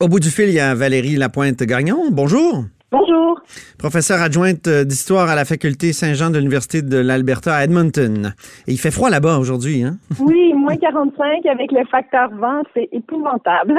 Au bout du fil, il y a Valérie Lapointe-Gagnon. Bonjour. Bonjour. Professeur adjointe d'histoire à la faculté Saint-Jean de l'Université de l'Alberta à Edmonton. Et il fait froid là-bas aujourd'hui, hein? Oui, moins 45 avec le facteur vent, c'est épouvantable.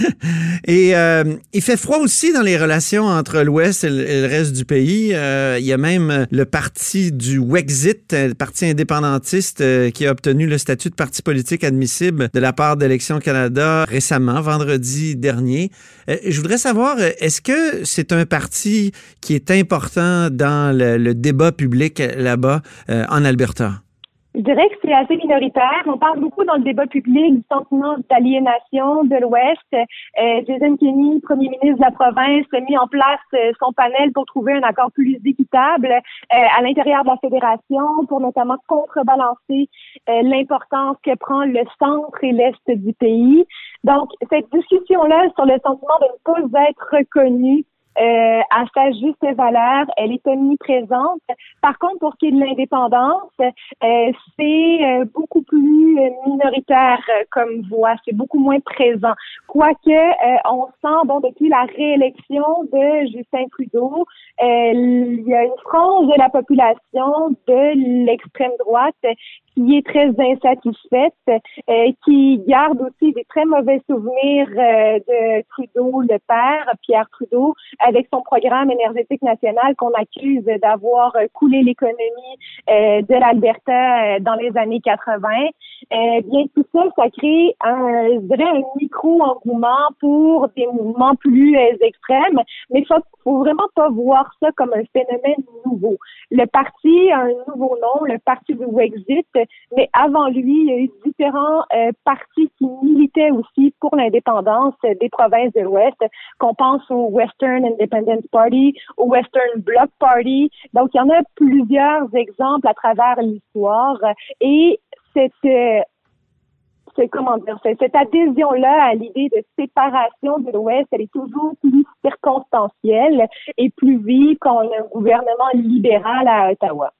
et euh, il fait froid aussi dans les relations entre l'Ouest et le reste du pays. Euh, il y a même le parti du Wexit, le parti indépendantiste euh, qui a obtenu le statut de parti politique admissible de la part d'Élections Canada récemment, vendredi dernier. je voudrais savoir, est-ce que c'est un parti parti qui est important dans le, débat public là-bas euh, en Alberta? Je dirais que c'est assez minoritaire. On parle beaucoup dans le débat public du sentiment d'aliénation de l'Ouest. Euh, Jason Kenney, premier ministre de la province, a mis en place euh, son panel pour trouver un accord plus équitable à l'intérieur de la fédération pour notamment contrebalancer l'importance que prend le centre et l'est du pays. Donc, cette discussion-là sur le sentiment de ne pas être reconnu euh, à sa juste valeur, elle est omniprésente. Par contre, pour ce qui est de l'indépendance, euh, c'est euh, beaucoup plus minoritaire comme voix, c'est beaucoup moins présent. Quoique, on sent, bon, depuis la réélection de Justin Trudeau, il y a une frange de la population de l'extrême droite qui est très insatisfaite, euh, qui garde aussi des très mauvais souvenirs euh, de Trudeau, le père, Pierre Trudeau, avec son programme énergétique national qu'on accuse d'avoir coulé l'économie euh, de l'Alberta dans les années 80. bien, tout ça, ça crée un, je un micro-engouement pour des mouvements plus extrêmes, mais faut, faut vraiment pas voir ça comme un phénomène nouveau. Le parti a un nouveau nom, le parti du Wexit, mais avant lui, il y a eu différents euh, partis qui militaient aussi pour l'indépendance des provinces de l'Ouest, qu'on pense au Western Independence Party, au Western Bloc Party. Donc, il y en a plusieurs exemples à travers l'histoire et cette euh, comment dire, cette adhésion-là à l'idée de séparation de l'Ouest, elle est toujours plus circonstancielle et plus vive quand on a un gouvernement libéral à Ottawa.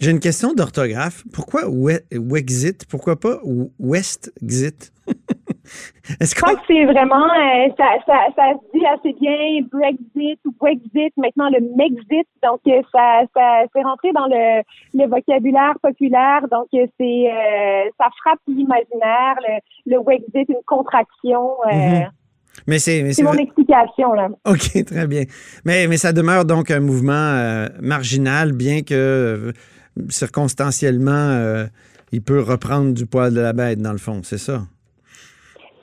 J'ai une question d'orthographe. Pourquoi Wexit? Pourquoi pas Westxit? Je crois que c'est vraiment, euh, ça, ça, ça, se dit assez bien Brexit ou Wexit, maintenant le Mexit. Donc, euh, ça, ça c'est rentré dans le, le vocabulaire populaire. Donc, euh, c'est, ça frappe l'imaginaire. Le, le Wexit, une contraction. Mm-hmm. Mais c'est, c'est mon explication là. Ok, très bien. Mais mais ça demeure donc un mouvement marginal, bien que circonstanciellement, euh, il peut reprendre du poil de la bête, dans le fond, c'est ça?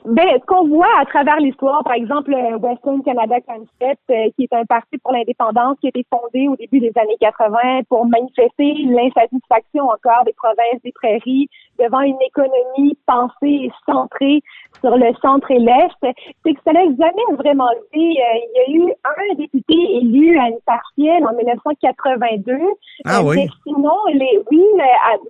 Ben, ce qu'on voit à travers l'histoire, par exemple, Western Canada Concept, euh, qui est un parti pour l'indépendance qui a été fondé au début des années 80 pour manifester l'insatisfaction encore des provinces des prairies devant une économie pensée et centrée sur le centre et l'est, c'est que ça n'a jamais vraiment été. Euh, il y a eu un député élu à une partielle en 1982. Ah oui. Mais sinon, les, oui,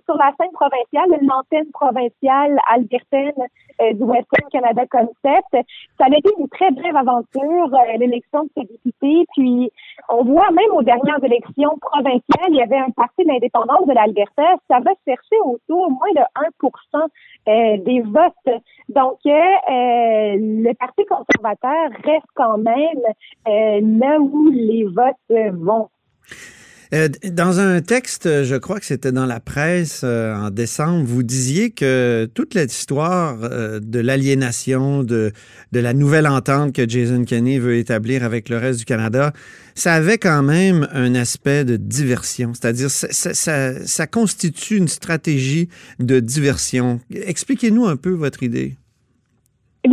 sur la scène provinciale, l'antenne provinciale albertaine euh, du Western Canada Concept, ça a été une très brève aventure, euh, l'élection de ce député. Puis, on voit même aux dernières élections provinciales, il y avait un parti de l'indépendance de l'Alberta. Ça va chercher autour au moins de 1% des votes. Donc, euh, le Parti conservateur reste quand même euh, là où les votes vont. Euh, dans un texte, je crois que c'était dans la presse en décembre, vous disiez que toute l'histoire de l'aliénation, de, la nouvelle entente que Jason Kenney veut établir avec le reste du Canada, ça avait quand même un aspect de diversion. C'est-à-dire, ça constitue une stratégie de diversion. Expliquez-nous un peu votre idée.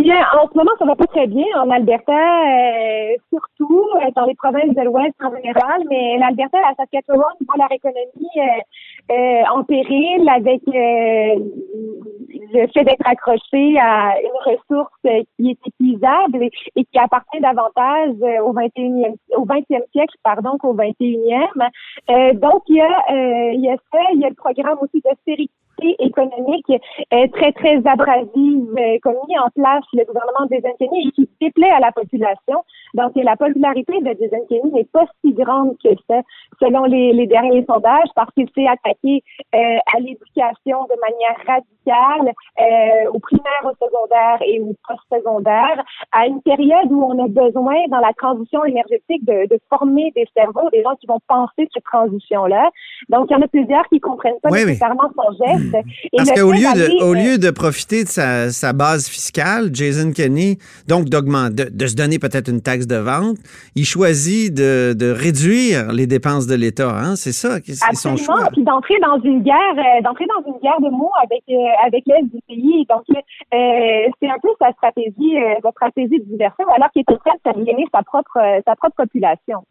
En ce moment, ça va pas très bien en Alberta, euh, surtout euh, dans les provinces de l'Ouest en général, mais l'Alberta, la Saskatchewan voit leur économie euh, euh en péril avec le fait d'être accroché à une ressource qui est épuisable et, qui appartient davantage au 21e, au 20e siècle, pardon, qu'au 21e. donc, il y a, il y a ça, il y a le programme aussi d'austérité économique est très, très abrasive comme mis en place le gouvernement des et qui déplaît à la population. Donc, la popularité de Jason Kenney n'est pas si grande que ça, selon les, les derniers sondages, parce qu'il s'est attaqué euh, à l'éducation de manière radicale, euh, au primaire, au secondaire et au post-secondaire, à une période où on a besoin, dans la transition énergétique, de, de former des cerveaux, des gens qui vont penser cette transition-là. Donc, il y en a plusieurs qui comprennent pas nécessairement son geste. Parce qu'au lieu, de, au lieu de profiter de sa, sa base fiscale, Jason Kenney, donc d'augmenter, de, de, se donner peut-être une taxe de vente, il choisit de, de réduire les dépenses de l'État. Hein? C'est ça, c'est son choix. Puis d'entrer dans une guerre, euh, d'entrer dans une guerre de mots avec euh, avec l'aide du pays. Donc euh, c'est un peu sa stratégie, sa stratégie de diversion, alors qu'il est en train de s'aliéner sa propre sa propre population.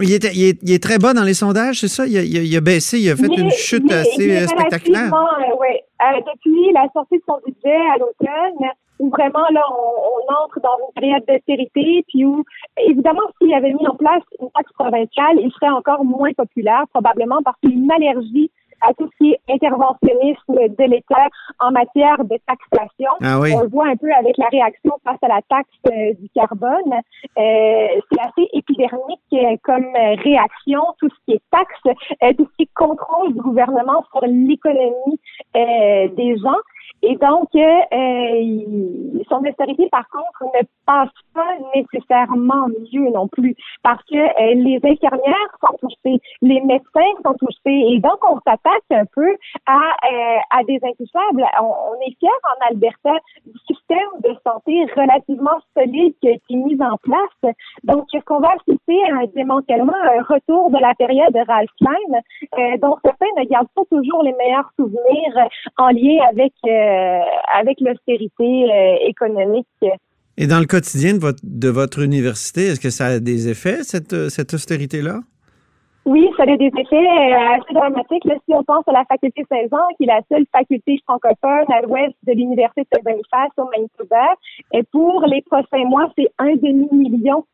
Il, est, il, est, il est, très bas dans les sondages, c'est ça? Il a, il a, baissé, il a fait une chute assez spectaculaire. oui. depuis la sortie de son budget à l'automne, où vraiment là on, entre dans une période d'austérité, puis où évidemment s'il avait mis en place une taxe provinciale, il serait encore moins populaire probablement parce qu'il y a une allergie à tout ce qui est interventionnisme de l'État en matière de taxation. Ah oui. On le voit un peu avec la réaction face à la taxe euh, du carbone. Euh, c'est assez épidermique euh, comme réaction, tout ce qui est taxe, tout ce qui est contrôle du gouvernement sur l'économie des gens. Et donc, euh, son austérité, par contre, ne passe pas nécessairement mieux non plus, parce que euh, les infirmières sont touchées, les médecins sont touchés, et donc on s'attaque un peu à, euh, à des intouchables. On, est fiers en Alberta système de santé relativement solide qui a été mis en place. Donc, ce qu'on va assister à un démantèlement, un retour de la période de Ralph Klein, euh, dont certains ne gardent pas toujours les meilleurs souvenirs en lien avec euh, avec l'austérité euh, économique. Et dans le quotidien de votre, de votre université, est-ce que ça a des effets, cette, euh, cette austérité-là? Oui, ça a des effets assez dramatiques. si on pense à la faculté Saint-Jean, qui est la seule faculté francophone à l'ouest de l'Université de Belfast au Manitoba, et pour les prochains mois, c'est un demi-million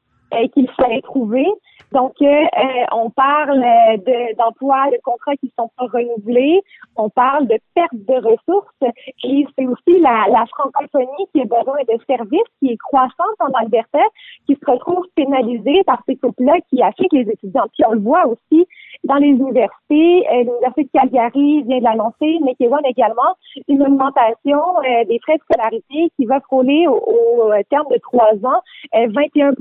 qu'il fallait trouver. Donc, euh, euh, on parle d'emplois, de, contrats qui sont pas renouvelés. On parle de perte de ressources. Et c'est aussi la, la, francophonie qui a besoin de services, qui est croissante en Alberta, qui se retrouve pénalisée par ces couples-là qui affectent les étudiants. Puis on le voit aussi dans les universités. Euh, L'Université de Calgary vient de l'annoncer, mais qui également une augmentation des frais de scolarité qui va frôler au, au terme de trois ans 21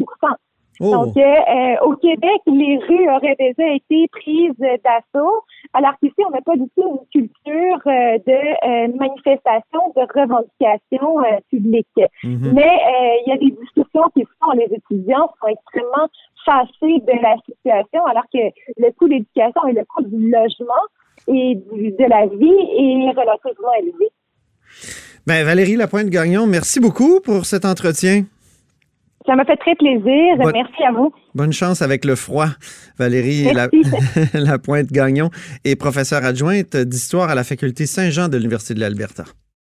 Oh. Donc, euh, au Québec, les rues auraient déjà été prises d'assaut, alors qu'ici, on n'a pas du tout une culture euh, de euh, manifestation, de revendication publique. Mm-hmm. Mais il y a des discussions qui font, les étudiants sont extrêmement fâchés de la situation, alors que le coût de l'éducation et le coût du logement et de la vie est relativement élevé. Ben, Valérie Lapointe-Gagnon, merci beaucoup pour cet entretien. Ça m'a fait très plaisir. Merci à vous. Bonne chance avec le froid. Valérie la, Pointe Gagnon est professeure adjointe d'histoire à la faculté Saint-Jean de l'Université de l'Alberta.